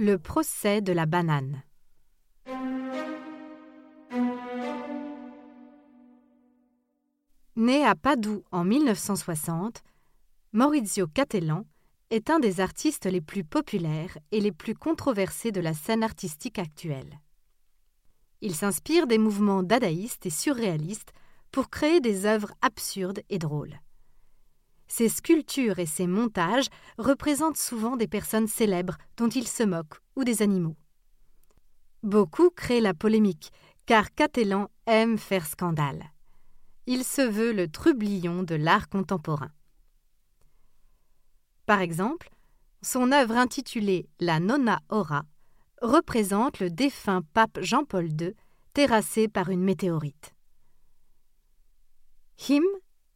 Le procès de la banane. Né à Padoue en 1960, Maurizio Cattelan est un des artistes les plus populaires et les plus controversés de la scène artistique actuelle. Il s'inspire des mouvements dadaïstes et surréalistes pour créer des œuvres absurdes et drôles. Ses sculptures et ses montages représentent souvent des personnes célèbres dont il se moque ou des animaux. Beaucoup créent la polémique, car Cattelan aime faire scandale. Il se veut le trublion de l'art contemporain. Par exemple, son œuvre intitulée La Nonna Ora représente le défunt pape Jean-Paul II terrassé par une météorite.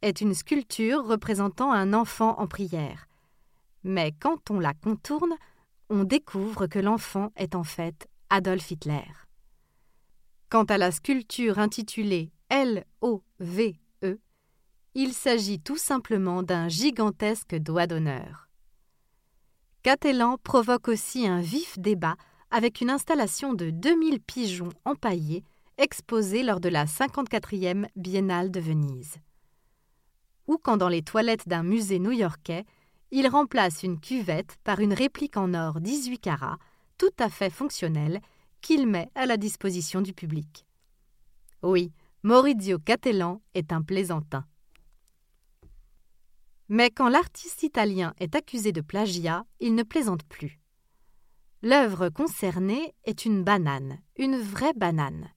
Est une sculpture représentant un enfant en prière. Mais quand on la contourne, on découvre que l'enfant est en fait Adolf Hitler. Quant à la sculpture intitulée L-O-V-E, il s'agit tout simplement d'un gigantesque doigt d'honneur. Catelan provoque aussi un vif débat avec une installation de 2000 pigeons empaillés exposés lors de la 54e Biennale de Venise ou quand dans les toilettes d'un musée new-yorkais, il remplace une cuvette par une réplique en or 18 carats, tout à fait fonctionnelle, qu'il met à la disposition du public. Oui, Maurizio Cattelan est un plaisantin. Mais quand l'artiste italien est accusé de plagiat, il ne plaisante plus. L'œuvre concernée est une banane, une vraie banane.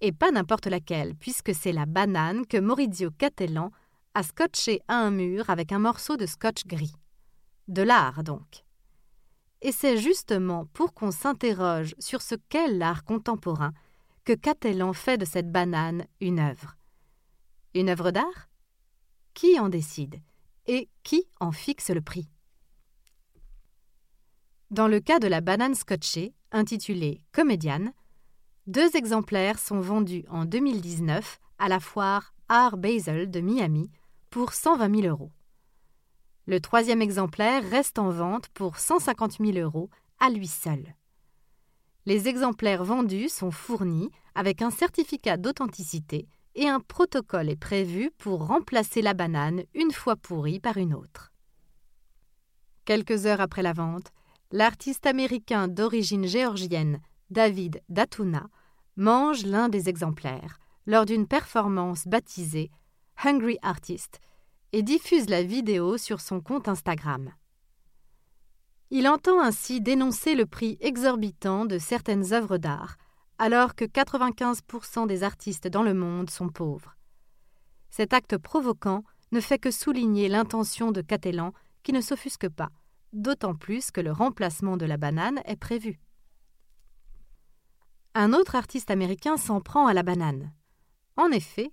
Et pas n'importe laquelle, puisque c'est la banane que Maurizio Cattelan à scotcher à un mur avec un morceau de scotch gris. De l'art, donc. Et c'est justement pour qu'on s'interroge sur ce qu'est l'art contemporain que Cattelan fait de cette banane une œuvre. Une œuvre d'art? Qui en décide? Et qui en fixe le prix? Dans le cas de la banane scotchée, intitulée Comédiane, deux exemplaires sont vendus en 2019 à la foire Art Basel de Miami pour 120 000 euros. Le troisième exemplaire reste en vente pour 150 000 euros à lui seul. Les exemplaires vendus sont fournis avec un certificat d'authenticité et un protocole est prévu pour remplacer la banane une fois pourrie par une autre. Quelques heures après la vente, l'artiste américain d'origine géorgienne David Datuna mange l'un des exemplaires lors d'une performance baptisée Hungry Artist, et diffuse la vidéo sur son compte Instagram. Il entend ainsi dénoncer le prix exorbitant de certaines œuvres d'art, alors que 95% des artistes dans le monde sont pauvres. Cet acte provoquant ne fait que souligner l'intention de Catelan qui ne s'offusque pas, d'autant plus que le remplacement de la banane est prévu. Un autre artiste américain s'en prend à la banane. En effet,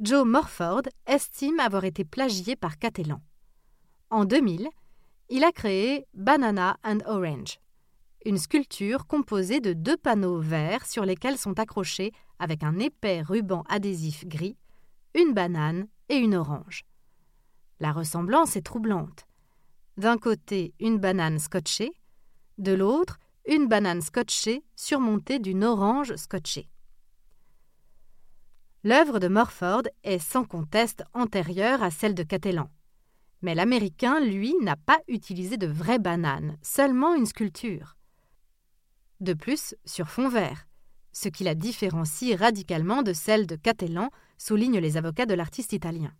Joe Morford estime avoir été plagié par Cattelan. En 2000, il a créé Banana and Orange, une sculpture composée de deux panneaux verts sur lesquels sont accrochés, avec un épais ruban adhésif gris, une banane et une orange. La ressemblance est troublante. D'un côté, une banane scotchée, de l'autre, une banane scotchée surmontée d'une orange scotchée. L'œuvre de Morford est sans conteste antérieure à celle de Cattelan. Mais l'Américain, lui, n'a pas utilisé de vraies bananes, seulement une sculpture. De plus, sur fond vert, ce qui la différencie radicalement de celle de Cattelan, soulignent les avocats de l'artiste italien.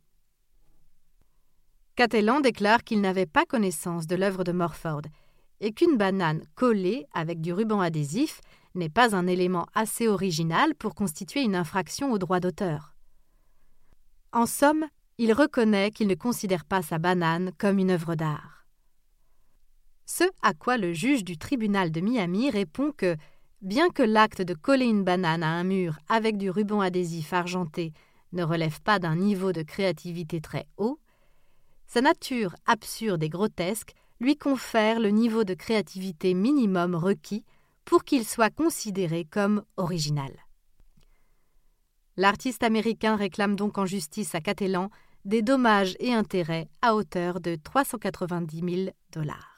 Cattelan déclare qu'il n'avait pas connaissance de l'œuvre de Morford et qu'une banane collée avec du ruban adhésif n'est pas un élément assez original pour constituer une infraction au droit d'auteur. En somme, il reconnaît qu'il ne considère pas sa banane comme une œuvre d'art. Ce à quoi le juge du tribunal de Miami répond que, bien que l'acte de coller une banane à un mur avec du ruban adhésif argenté ne relève pas d'un niveau de créativité très haut, sa nature absurde et grotesque lui confère le niveau de créativité minimum requis pour qu'il soit considéré comme original. L'artiste américain réclame donc en justice à Catalan des dommages et intérêts à hauteur de 390 000 dollars.